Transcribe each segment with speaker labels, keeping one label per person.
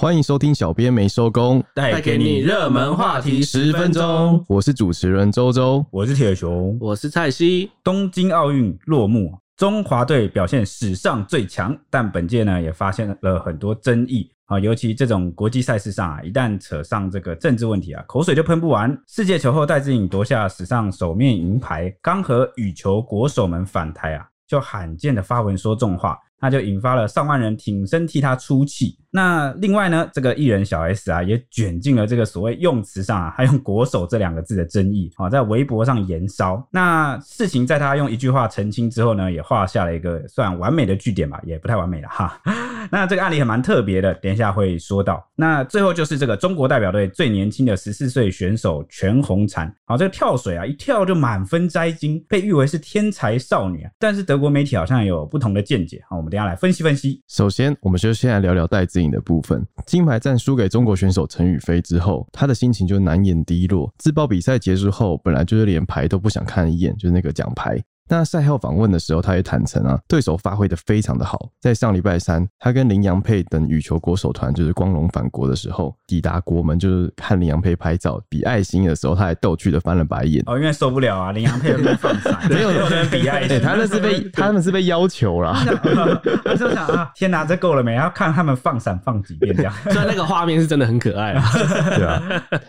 Speaker 1: 欢迎收听小编没收工，
Speaker 2: 带给你热门话题十分钟。
Speaker 1: 我是主持人周周，
Speaker 3: 我是铁雄，
Speaker 2: 我是蔡西。
Speaker 3: 东京奥运落幕，中华队表现史上最强，但本届呢也发现了很多争议啊，尤其这种国际赛事上啊，一旦扯上这个政治问题啊，口水就喷不完。世界球后戴资颖夺下史上首面银牌，刚和羽球国手们返台啊，就罕见的发文说重话。那就引发了上万人挺身替他出气。那另外呢，这个艺人小 S 啊，也卷进了这个所谓用词上啊，他用“国手”这两个字的争议啊，在微博上延烧。那事情在他用一句话澄清之后呢，也画下了一个算完美的句点吧，也不太完美了哈。那这个案例还蛮特别的，等一下会说到。那最后就是这个中国代表队最年轻的十四岁选手全红婵，好，这个跳水啊，一跳就满分摘金，被誉为是天才少女啊。但是德国媒体好像有不同的见解，好，我们。等下来分析分析。
Speaker 1: 首先，我们就先来聊聊戴资颖的部分。金牌战输给中国选手陈雨菲之后，他的心情就难掩低落。自曝比赛结束后，本来就是连牌都不想看一眼，就是那个奖牌。那赛后访问的时候，他也坦诚啊，对手发挥的非常的好。在上礼拜三，他跟林洋配等羽球国手团就是光荣返国的时候，抵达国门就是看林洋配拍照比爱心的时候，他还逗趣的翻了白眼。
Speaker 3: 哦，因为受不了啊，林洋配在放闪，没有人比爱心。
Speaker 1: 他们是被他们是被要求啦。
Speaker 3: 我就想啊，天哪，这够了没？要看他们放闪放几遍这样。
Speaker 2: 所以那个画面是真的很可爱啊。
Speaker 1: 对啊，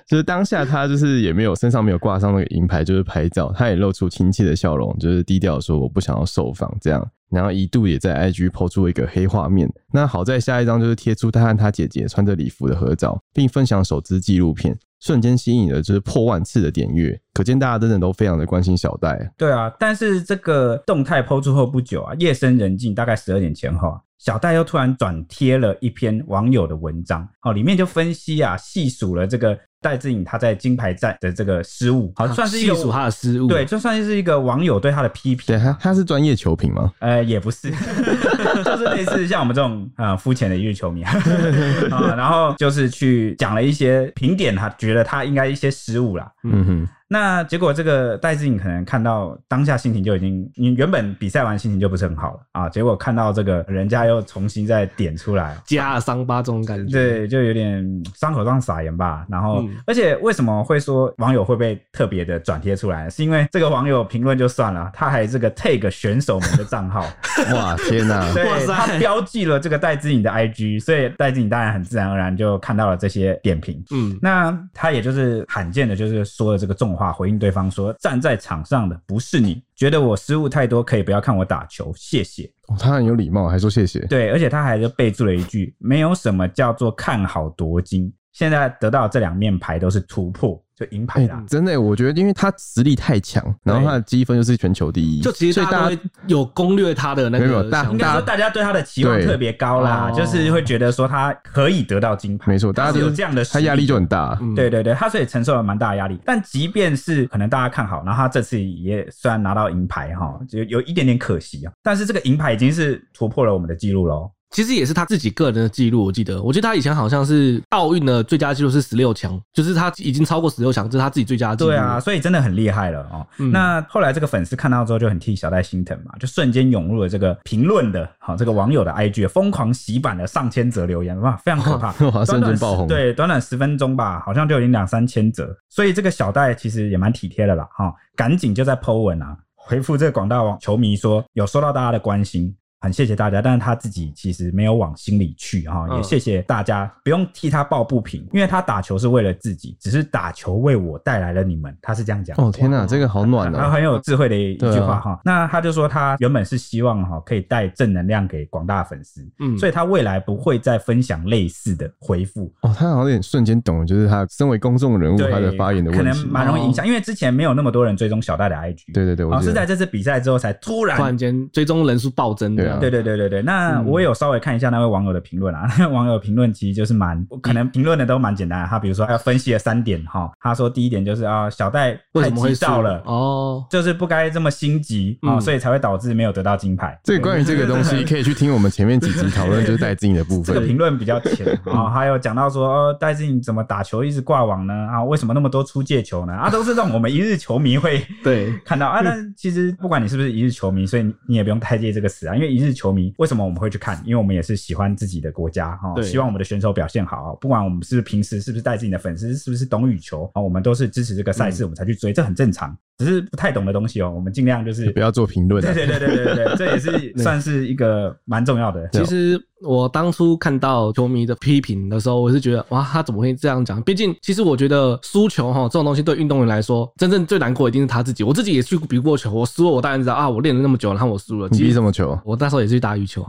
Speaker 1: 就是当下他就是也没有身上没有挂上那个银牌，就是拍照，他也露出亲切的笑容，就是。低调说我不想要受访，这样，然后一度也在 IG PO 出一个黑画面。那好在下一张就是贴出他和他姐姐穿着礼服的合照，并分享首支纪录片，瞬间吸引了就是破万次的点阅，可见大家真的都非常的关心小戴。
Speaker 3: 对啊，但是这个动态 PO 出后不久啊，夜深人静，大概十二点前后啊，小戴又突然转贴了一篇网友的文章，哦，里面就分析啊，细数了这个。戴志颖他在金牌战的这个失误，好算是一个
Speaker 2: 细数他的失误，
Speaker 3: 对，就算是一个网友对他的批评。
Speaker 1: 对他，他是专业球评吗？
Speaker 3: 呃，也不是，就是类似像我们这种啊肤浅的一日球迷 啊，然后就是去讲了一些评点，他觉得他应该一些失误啦。嗯哼。那结果，这个戴志颖可能看到当下心情就已经，你原本比赛完心情就不是很好了啊。结果看到这个人家又重新再点出来，
Speaker 2: 加了伤疤这种感觉，
Speaker 3: 对，就有点伤口上撒盐吧。然后，嗯、而且为什么会说网友会被特别的转贴出来？是因为这个网友评论就算了，他还这个 take 选手们的账号，
Speaker 1: 哇天哪！
Speaker 3: 对，
Speaker 2: 哇塞
Speaker 3: 他标记了这个戴志颖的 IG，所以戴志颖当然很自然而然就看到了这些点评。嗯，那他也就是罕见的，就是说了这个重话。回应对方说：“站在场上的不是你，觉得我失误太多，可以不要看我打球，谢谢。”
Speaker 1: 哦，他很有礼貌，还说谢谢。
Speaker 3: 对，而且他还是备注了一句：“没有什么叫做看好夺金，现在得到这两面牌都是突破。”就银牌啦，
Speaker 1: 真的，我觉得因为他实力太强，然后他的积分又是全球第一，
Speaker 2: 就其实大家有攻略他的那个，
Speaker 3: 应该说大家对他的期望特别高啦，就是会觉得说他可以得到金牌，
Speaker 1: 没错，大家
Speaker 3: 有这样的，
Speaker 1: 他压力就很大，
Speaker 3: 对对对，他所以承受了蛮大的压力。但即便是可能大家看好，然后他这次也虽然拿到银牌哈，就有一点点可惜啊，但是这个银牌已经是突破了我们的记录喽。
Speaker 2: 其实也是他自己个人的记录，我记得，我记得他以前好像是奥运的最佳记录是十六强，就是他已经超过十六强，这是他自己最佳记录。
Speaker 3: 对啊，所以真的很厉害了哦。嗯、那后来这个粉丝看到之后就很替小戴心疼嘛，就瞬间涌入了这个评论的，好这个网友的 IG，疯狂洗版了上千则留言，哇，非常可怕，
Speaker 1: 瞬间爆红。
Speaker 3: 对，短短十分钟吧，好像就已经两三千则，所以这个小戴其实也蛮体贴的啦，哈，赶紧就在 po 文啊，回复这个广大网球迷说，有收到大家的关心。很谢谢大家，但是他自己其实没有往心里去哈，也谢谢大家，不用替他抱不平，因为他打球是为了自己，只是打球为我带来了你们，他是这样讲。
Speaker 1: 哦天哪，这个好暖啊，
Speaker 3: 他很有智慧的一句话哈。那他就说他原本是希望哈可以带正能量给广大粉丝，嗯，所以他未来不会再分享类似的回复。
Speaker 1: 哦，他好像有点瞬间懂了，就是他身为公众人物，他的发言的问题。
Speaker 3: 可能蛮容易影响，因为之前没有那么多人追踪小戴的 IG，
Speaker 1: 对对对，
Speaker 3: 哦是在这次比赛之后才突然
Speaker 2: 突然间追踪人数暴增的。
Speaker 3: 对对对对对，那我有稍微看一下那位网友的评论啊，那位 网友评论其实就是蛮，可能评论的都蛮简单。他比如说，他分析了三点哈，他说第一点就是啊，小戴太急躁了哦，就是不该这么心急啊，所以才会导致没有得到金牌。
Speaker 1: 这个关于这个东西，可以去听我们前面几集讨论，就是戴资颖的部分。
Speaker 3: 这个评论比较浅啊，还有讲到说，哦，戴资颖怎么打球一直挂网呢？啊，为什么那么多出界球呢？啊，都是让我们一日球迷会 对看到啊。那其实不管你是不是一日球迷，所以你也不用太介意这个词啊，因为一日球迷，为什么我们会去看？因为我们也是喜欢自己的国家哈，希望我们的选手表现好。不管我们是平时是不是带自己的粉丝，是不是懂羽球啊，我们都是支持这个赛事，我们才去追，这很正常。只是不太懂的东西哦，我们尽量就是
Speaker 1: 不要做评论。
Speaker 3: 对对对对对对，这也是算是一个蛮重要的。
Speaker 2: 其实我当初看到球迷的批评的时候，我是觉得哇，他怎么会这样讲？毕竟，其实我觉得输球哈这种东西对运动员来说，真正最难过一定是他自己。我自己也去比过球，我输了，我当然知道啊，我练了那么久，然后我输了。
Speaker 1: 你比什么球？
Speaker 2: 我那时候也是去打羽球，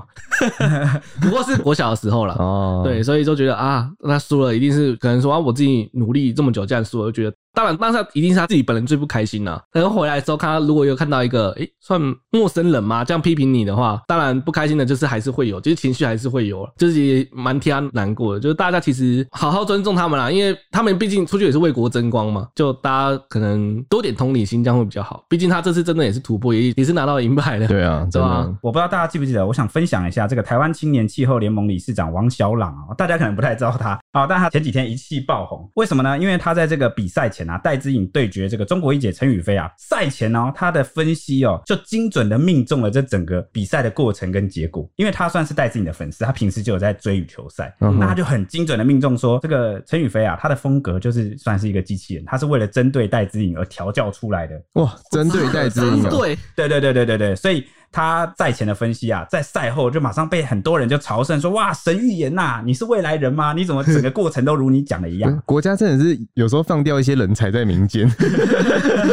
Speaker 2: 不过是我小的时候了。哦，对，所以就觉得啊，那输了一定是可能说啊，我自己努力这么久，这样输了，就觉得。当然，当下一定是他自己本人最不开心了、啊。然后回来的时候，看他如果有看到一个，诶、欸，算陌生人嘛，这样批评你的话，当然不开心的，就是还是会有，就是情绪还是会有，就是也蛮替他难过的。就是大家其实好好尊重他们啦，因为他们毕竟出去也是为国争光嘛。就大家可能多点同理心，这样会比较好。毕竟他这次真的也是突破，也也是拿到银牌的。
Speaker 1: 对啊，真的。
Speaker 3: 我不知道大家记不记得，我想分享一下这个台湾青年气候联盟理事长王小朗啊，大家可能不太知道他啊，但他前几天一气爆红，为什么呢？因为他在这个比赛前啊，戴资颖对。决这个中国一姐陈雨菲啊，赛前哦，他的分析哦，就精准的命中了这整个比赛的过程跟结果，因为他算是戴资颖的粉丝，他平时就有在追羽球赛，嗯、那他就很精准的命中说，这个陈雨菲啊，他的风格就是算是一个机器人，他是为了针对戴资颖而调教出来的。哇，
Speaker 1: 针对戴资颖，
Speaker 2: 对，
Speaker 3: 对对对对对对，所以。他赛前的分析啊，在赛后就马上被很多人就朝圣说：“哇，神预言呐！你是未来人吗？你怎么整个过程都如你讲的一样？”
Speaker 1: 国家真的是有时候放掉一些人才 在民间，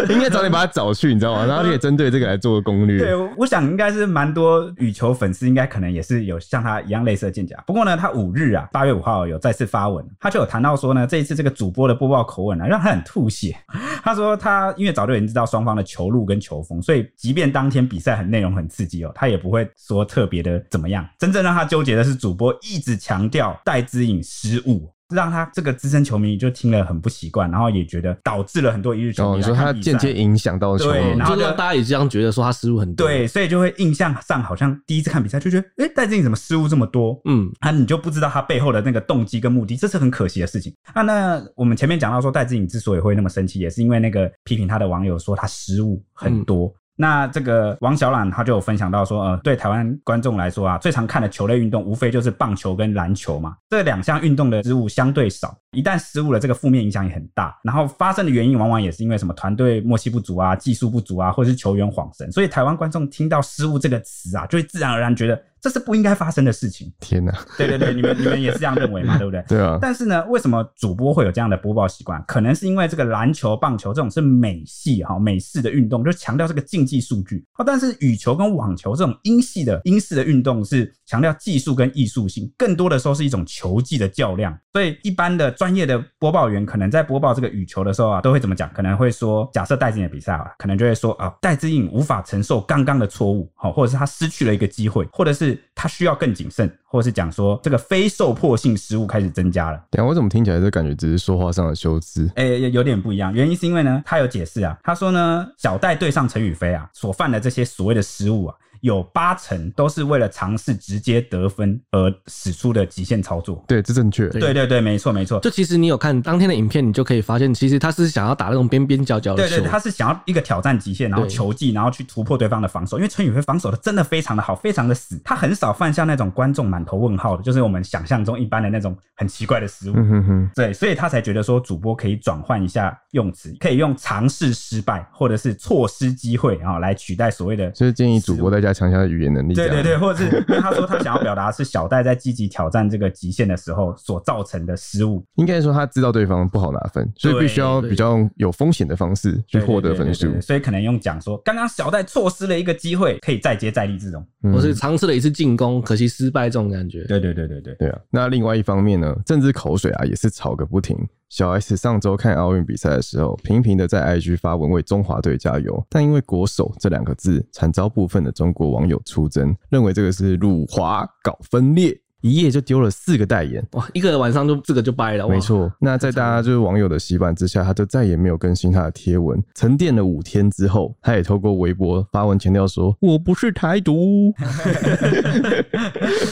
Speaker 1: 应该早点把他找去，你知道吗？然后你也针对这个来做个攻略。
Speaker 3: 对，我想应该是蛮多羽球粉丝，应该可能也是有像他一样类似的见解。不过呢，他五日啊，八月五号有再次发文，他就有谈到说呢，这一次这个主播的播报口吻啊，让他很吐血。他说他因为早就已经知道双方的球路跟球风，所以即便当天比赛很内容很刺激哦，他也不会说特别的怎么样。真正让他纠结的是主播一直强调戴资颖失误。让他这个资深球迷就听了很不习惯，然后也觉得导致了很多一日球迷。
Speaker 1: 哦，你说他间接影响到球迷，
Speaker 3: 对，然后就
Speaker 2: 让大家也这样觉得说他失误很多。
Speaker 3: 对，所以就会印象上好像第一次看比赛就觉得，哎，戴资颖怎么失误这么多？嗯，啊，你就不知道他背后的那个动机跟目的，这是很可惜的事情。啊，那我们前面讲到说戴资颖之所以会那么生气，也是因为那个批评他的网友说他失误很多。嗯那这个王小朗他就有分享到说，呃，对台湾观众来说啊，最常看的球类运动无非就是棒球跟篮球嘛，这两项运动的失误相对少，一旦失误了，这个负面影响也很大。然后发生的原因往往也是因为什么团队默契不足啊、技术不足啊，或者是球员晃神，所以台湾观众听到失误这个词啊，就会自然而然觉得。这是不应该发生的事情。
Speaker 1: 天哪！
Speaker 3: 对对对，你们你们也是这样认为嘛？对不对？
Speaker 1: 对啊。
Speaker 3: 但是呢，为什么主播会有这样的播报习惯？可能是因为这个篮球、棒球这种是美系哈美式的运动，就强调这个竞技数据。但是羽球跟网球这种英系的英式的运动是强调技术跟艺术性，更多的时候是一种球技的较量。所以一般的专业的播报员可能在播报这个羽球的时候啊，都会怎么讲？可能会说，假设戴资颖的比赛啊，可能就会说啊，戴志颖无法承受刚刚的错误，好，或者是他失去了一个机会，或者是他需要更。谨慎，或者是讲说这个非受迫性失误开始增加了。
Speaker 1: 对啊，我怎么听起来这感觉只是说话上的修辞？
Speaker 3: 哎、欸，有点不一样。原因是因为呢，他有解释啊，他说呢，小戴对上陈雨菲啊，所犯的这些所谓的失误啊。有八成都是为了尝试直接得分而使出的极限操作。
Speaker 1: 对，这正确。
Speaker 3: 对对对，没错没错。
Speaker 2: 就其实你有看当天的影片，你就可以发现，其实他是想要打那种边边角角的球。
Speaker 3: 对对，他是想要一个挑战极限，然后球技，然后去突破对方的防守。因为陈宇飞防守的真的非常的好，非常的死，他很少犯下那种观众满头问号的，就是我们想象中一般的那种很奇怪的失误。嗯哼哼。对，所以他才觉得说主播可以转换一下用词，可以用尝试失败或者是错失机会啊来取代所谓的。
Speaker 1: 所以建议主播再加强一下语言能力。
Speaker 3: 对对对，或者是因为他说他想要表达是小戴在积极挑战这个极限的时候所造成的失误，
Speaker 1: 应该说他知道对方不好拿分，所以必须要比较有风险的方式去获得分数，
Speaker 3: 所以可能用讲说刚刚小戴错失了一个机会，可以再接再厉这种，
Speaker 2: 或是尝试了一次进攻，可惜失败这种感觉。
Speaker 3: 对对对对对
Speaker 1: 对啊！那另外一方面呢，政治口水啊也是吵个不停。小 S 上周看奥运比赛的时候，频频的在 IG 发文为中华队加油，但因为“国手”这两个字，惨遭部分的中国网友出征，认为这个是辱华搞分裂。一夜就丢了四个代言，
Speaker 2: 哇，一个晚上就这个就掰了。
Speaker 1: 没错，那在大家就是网友的洗版之下，他就再也没有更新他的贴文。沉淀了五天之后，他也透过微博发文强调说：“我不是台独。”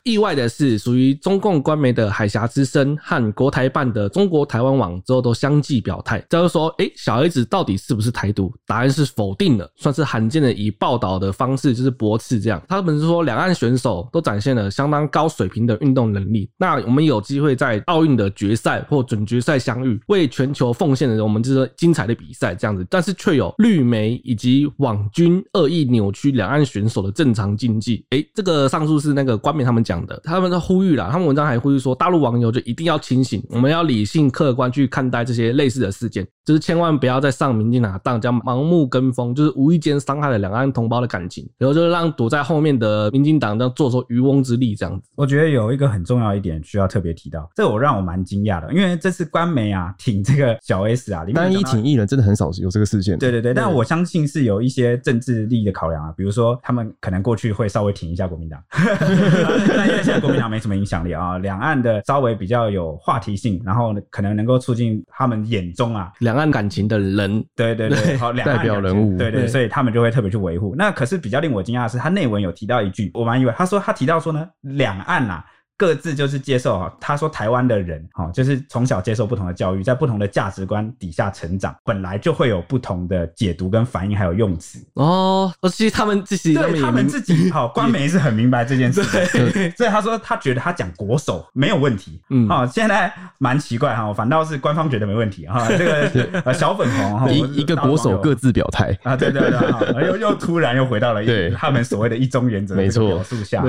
Speaker 2: 意外的是，属于中共官媒的海峡之声和国台办的中国台湾网之后都相继表态，就是说，哎，小 S 到底是不是台独？答案是否定的，算是罕见的以报道的方式就是驳斥这样。他们是说，两岸选手都展现了相当高水平的运动能力。那我们有机会在奥运的决赛或准决赛相遇，为全球奉献的我们就是精彩的比赛这样子。但是却有绿媒以及网军恶意扭曲两岸选手的正常竞技。哎，这个上述是那个官媒他们讲的，他们在呼吁啦，他们文章还呼吁说，大陆网友就一定要清醒，我们要理性客观去看待这些类似的事件，就是千万不要再上民进党当，这样盲目跟风，就是无意间伤害了两岸同胞的感情，然后就是让躲在后面的民进党这样做出渔翁之利这样子。
Speaker 3: 我觉得有一个很重要一点需要特别提到，这我让我蛮惊讶的，因为这次官媒啊挺这个小 S 啊，
Speaker 1: 单一挺艺人真的很少有这个事件。
Speaker 3: 对对对，但我相信是有一些政治利益的考量啊，比如说他们可能过去会稍微挺一下国民党，但因为现在国民党没什么影响力啊，两岸的稍微比较有话题性，然后可能能够促进他们眼中啊
Speaker 2: 两岸感情的人，
Speaker 3: 对对对，好，两岸
Speaker 1: 代表人物，
Speaker 3: 对对，对，所以他们就会特别去维护。那可是比较令我惊讶的是，他内文有提到一句，我蛮意外，他说他提到说呢，两岸啊。各自就是接受哈，他说台湾的人哈，就是从小接受不同的教育，在不同的价值观底下成长，本来就会有不同的解读跟反应，还有用词
Speaker 2: 哦。其实他们自己
Speaker 3: 对他们自己好，官媒是很明白这件事，所以他说他觉得他讲国手没有问题，嗯，好，现在蛮奇怪哈，反倒是官方觉得没问题哈。这个小粉红哈，
Speaker 1: 一一个国手各自表态
Speaker 3: 啊，对对对，又又突然又回到了一他们所谓的一中原则没错表述下。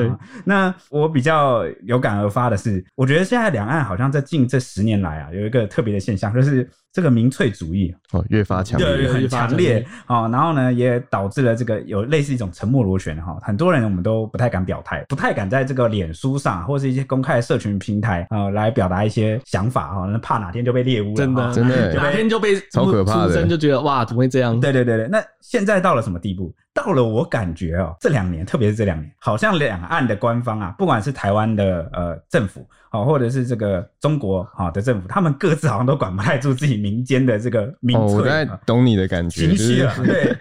Speaker 3: 那我比较有。有感而发的是，我觉得现在两岸好像在近这十年来啊，有一个特别的现象，就是这个民粹主义。
Speaker 1: 哦越发强烈，
Speaker 3: 很强烈。哦，然后呢，也导致了这个有类似一种沉默螺旋哈，很多人我们都不太敢表态，不太敢在这个脸书上或是一些公开的社群平台啊来表达一些想法哈，怕哪天就被猎污了，
Speaker 2: 真的。
Speaker 1: 真的。
Speaker 2: 哪天就被
Speaker 1: 超可怕的，
Speaker 2: 就觉得哇怎么会这样？
Speaker 3: 对对对对，那现在到了什么地步？到了我感觉哦，这两年，特别是这两年，好像两岸的官方啊，不管是台湾的呃政府，好，或者是这个中国哈的政府，他们各自好像都管不太住自己民间的这个民粹。
Speaker 1: 哦，我大概懂你的感觉，情绪了，对，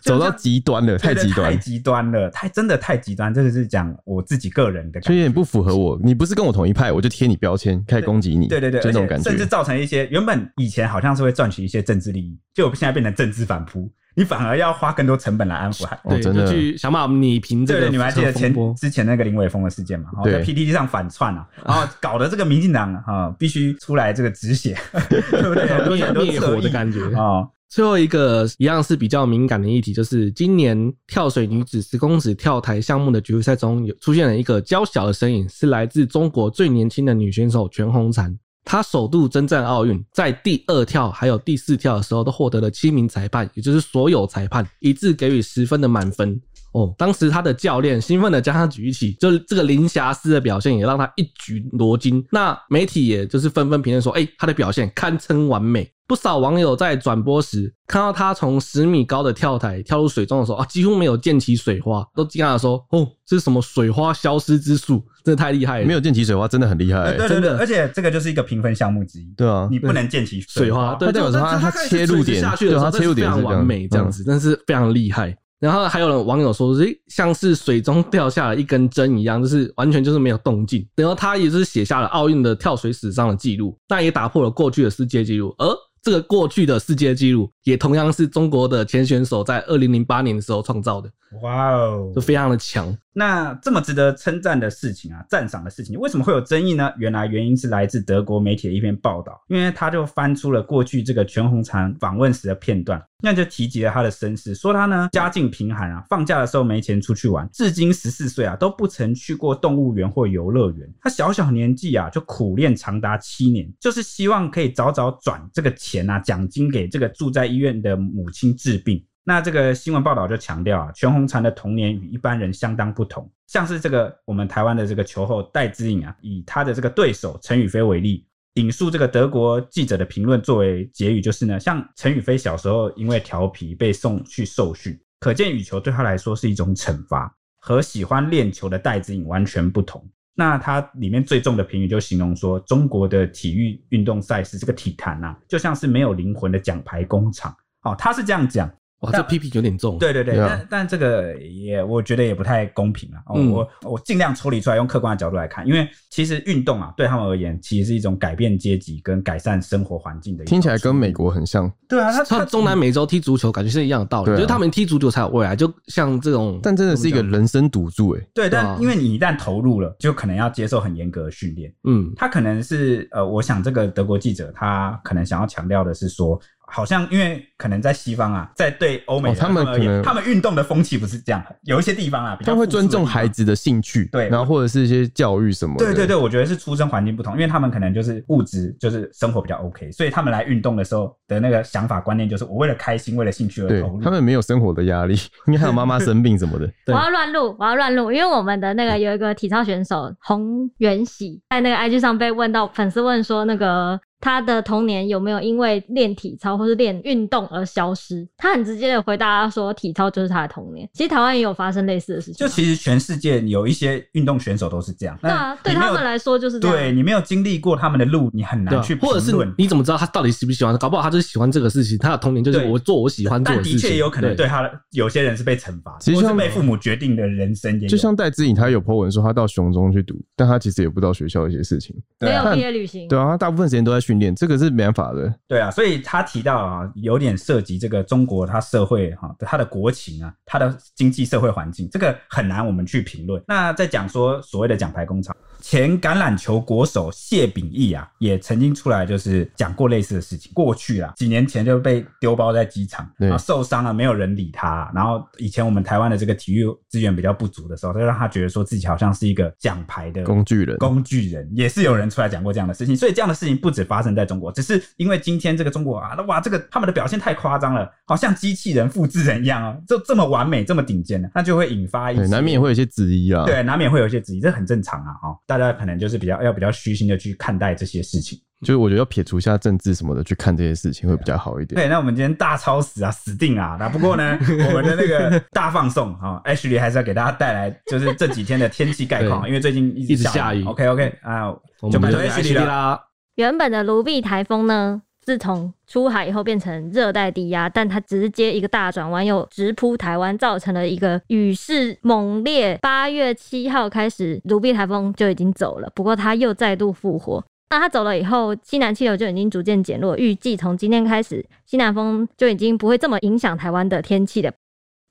Speaker 1: 走到极端了，太极端，
Speaker 3: 太极端了，太真的太极端，这个是讲我自己个人的感觉，所以
Speaker 1: 有点不符合我。你不是跟我同一派，我就贴你标签，开始攻击你。
Speaker 3: 对对对，
Speaker 1: 这种感觉，
Speaker 3: 甚至造成一些原本以前好像是会赚取一些政治利益，就现在变成政治反扑。你反而要花更多成本来安抚，
Speaker 2: 对，就去想办法弭平这个。
Speaker 3: 对，你们还记得前之前那个林伟峰的事件吗？在 PTT 上反串啊，然后搞得这个民进党啊必须出来这个止血，对不对？
Speaker 2: 灭灭火的感觉啊。最后一个一样是比较敏感的议题，就是今年跳水女子十公尺跳台项目的决赛中有出现了一个娇小的身影，是来自中国最年轻的女选手全红婵。他首度征战奥运，在第二跳还有第四跳的时候，都获得了七名裁判，也就是所有裁判一致给予十分的满分。哦，当时他的教练兴奋的将他举起，就是这个零瑕疵的表现，也让他一举夺金。那媒体也就是纷纷评论说，哎，他的表现堪称完美。不少网友在转播时看到他从十米高的跳台跳入水中的时候啊，几乎没有溅起水花，都惊讶的说：“哦，这是什么水花消失之术？真的太厉害了！”
Speaker 1: 没有溅起水花，真的很厉害、欸，
Speaker 3: 对对对，真的。而且这个就是一个评分项目之一，
Speaker 1: 对啊，
Speaker 3: 你不能溅起水花，
Speaker 2: 对，
Speaker 1: 代表他他切入点下去的时候，他切入点
Speaker 2: 非常完美，这样子，但是非常厉害。然后还有人网友说，诶，像是水中掉下了一根针一样，就是完全就是没有动静。然后他也是写下了奥运的跳水史上的记录，但也打破了过去的世界纪录，而。这个过去的世界纪录也同样是中国的前选手在二零零八年的时候创造的。哇哦，就非常的强。
Speaker 3: 那这么值得称赞的事情啊，赞赏的事情，为什么会有争议呢？原来原因是来自德国媒体的一篇报道，因为他就翻出了过去这个全红婵访问时的片段，那就提及了他的身世，说他呢家境贫寒啊，放假的时候没钱出去玩，至今十四岁啊都不曾去过动物园或游乐园。他小小年纪啊就苦练长达七年，就是希望可以早早转这个钱啊奖金给这个住在医院的母亲治病。那这个新闻报道就强调啊，全红婵的童年与一般人相当不同。像是这个我们台湾的这个球后戴资颖啊，以他的这个对手陈雨菲为例，引述这个德国记者的评论作为结语，就是呢，像陈雨菲小时候因为调皮被送去受训，可见羽球对他来说是一种惩罚，和喜欢练球的戴资颖完全不同。那他里面最重的评语就形容说，中国的体育运动赛事这个体坛啊，就像是没有灵魂的奖牌工厂。哦，他是这样讲。
Speaker 2: 哇，这批评有点重。
Speaker 3: 对对对，但但这个也我觉得也不太公平啊。嗯、我我尽量抽离出来，用客观的角度来看，因为其实运动啊，对他们而言，其实是一种改变阶级跟改善生活环境的。
Speaker 1: 听起来跟美国很像。
Speaker 3: 对啊，他
Speaker 2: 他中南美洲踢足球，感觉是一样的道理，啊、就是他们踢足球才有未来。就像这种，
Speaker 1: 但真的是一个人生赌注哎。
Speaker 3: 对，但因为你一旦投入了，就可能要接受很严格的训练。嗯，他可能是呃，我想这个德国记者他可能想要强调的是说。好像因为可能在西方啊，在对欧美、哦、他们而言，他们运动的风气不是这样。有一些地方啊，比较他
Speaker 1: 会尊重孩子的兴趣，
Speaker 3: 对，
Speaker 1: 然后或者是一些教育什么的。
Speaker 3: 对对对，我觉得是出生环境不同，因为他们可能就是物质就是生活比较 OK，所以他们来运动的时候的那个想法观念就是我为了开心，为了兴趣而投入。
Speaker 1: 他们没有生活的压力，因为还有妈妈生病什么的。
Speaker 4: 我要乱录，我要乱录，因为我们的那个有一个体操选手洪元喜在那个 IG 上被问到，粉丝问说那个。他的童年有没有因为练体操或是练运动而消失？他很直接的回答说，体操就是他的童年。其实台湾也有发生类似的事情。
Speaker 3: 就其实全世界有一些运动选手都是这样。
Speaker 4: 对啊，对他们来说就是这样。
Speaker 3: 对，你没有经历过他们的路，你很难去评论。
Speaker 2: 或者是你怎么知道他到底喜不喜欢？搞不好他就是喜欢这个事情。他的童年就是我做我喜欢做的事情。
Speaker 3: 但的确有可能对他有些人是被惩罚，其实是被父母决定的人生。
Speaker 1: 就像戴志颖，他有 po 文说他到雄中去读，但他其实也不知道学校一些事情。
Speaker 4: 没有毕业旅行。
Speaker 1: 对啊，他大部分时间都在训练，这个是没。法的
Speaker 3: 对啊，所以他提到啊，有点涉及这个中国他社会哈，他的国情啊，他的经济社会环境，这个很难我们去评论。那在讲说所谓的奖牌工厂。前橄榄球国手谢秉义啊，也曾经出来就是讲过类似的事情。过去啊，几年前就被丢包在机场，然后受伤了，没有人理他。然后以前我们台湾的这个体育资源比较不足的时候，就让他觉得说自己好像是一个奖牌的
Speaker 1: 工具人。
Speaker 3: 工具人也是有人出来讲过这样的事情。所以这样的事情不止发生在中国，只是因为今天这个中国啊，哇，这个他们的表现太夸张了，好像机器人、复制人一样啊，就这么完美、这么顶尖的，那就会引发一些
Speaker 1: 难免也会有一些质疑啊。
Speaker 3: 对，难免会有一些质疑，这很正常啊，哈。大家可能就是比较要比较虚心的去看待这些事情，
Speaker 1: 就是我觉得要撇除一下政治什么的去看这些事情会比较好一点。
Speaker 3: 对，那我们今天大超死啊，死定啊！那不过呢，我们的那个大放送啊，Ashley 还是要给大家带来就是这几天的天气概况，因为最近一直下雨。OK OK 啊，就拜托 Ashley 啦。
Speaker 4: 原本的卢碧台风呢，自从出海以后变成热带低压，但它直接一个大转弯，又直扑台湾，造成了一个雨势猛烈。八月七号开始，卢碧台风就已经走了，不过它又再度复活。那它走了以后，西南气流就已经逐渐减弱，预计从今天开始，西南风就已经不会这么影响台湾的天气了。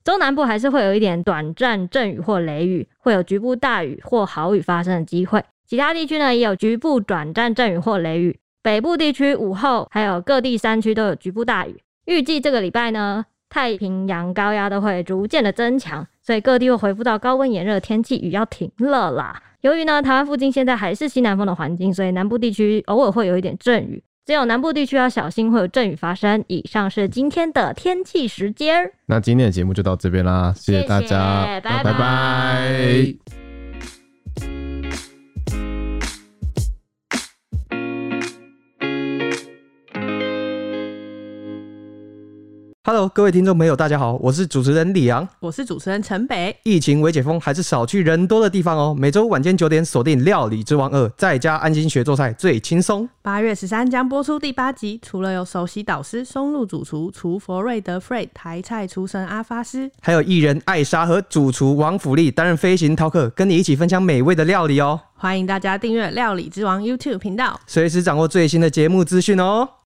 Speaker 4: 中南部还是会有一点短暂阵雨或雷雨，会有局部大雨或豪雨发生的机会。其他地区呢，也有局部短暂阵雨或雷雨。北部地区午后还有各地山区都有局部大雨。预计这个礼拜呢，太平洋高压都会逐渐的增强，所以各地会恢复到高温炎热天气，雨要停了啦。由于呢，台湾附近现在还是西南风的环境，所以南部地区偶尔会有一点阵雨，只有南部地区要小心会有阵雨发生。以上是今天的天气时间。
Speaker 1: 那今天的节目就到这边啦，谢谢大家，拜拜。拜拜。
Speaker 5: Hello，各位听众朋友，大家好，我是主持人李昂，
Speaker 6: 我是主持人陈北。
Speaker 5: 疫情未解封，还是少去人多的地方哦。每周晚间九点锁定《料理之王二》，在家安心学做菜最轻松。
Speaker 6: 八月十三将播出第八集，除了有首席导师松露主厨厨佛瑞德 Fred 台菜厨神阿发师，
Speaker 5: 还有艺人艾莎和主厨王府力担任飞行饕客，跟你一起分享美味的料理哦。
Speaker 6: 欢迎大家订阅《料理之王》YouTube 频道，
Speaker 5: 随时掌握最新的节目资讯哦。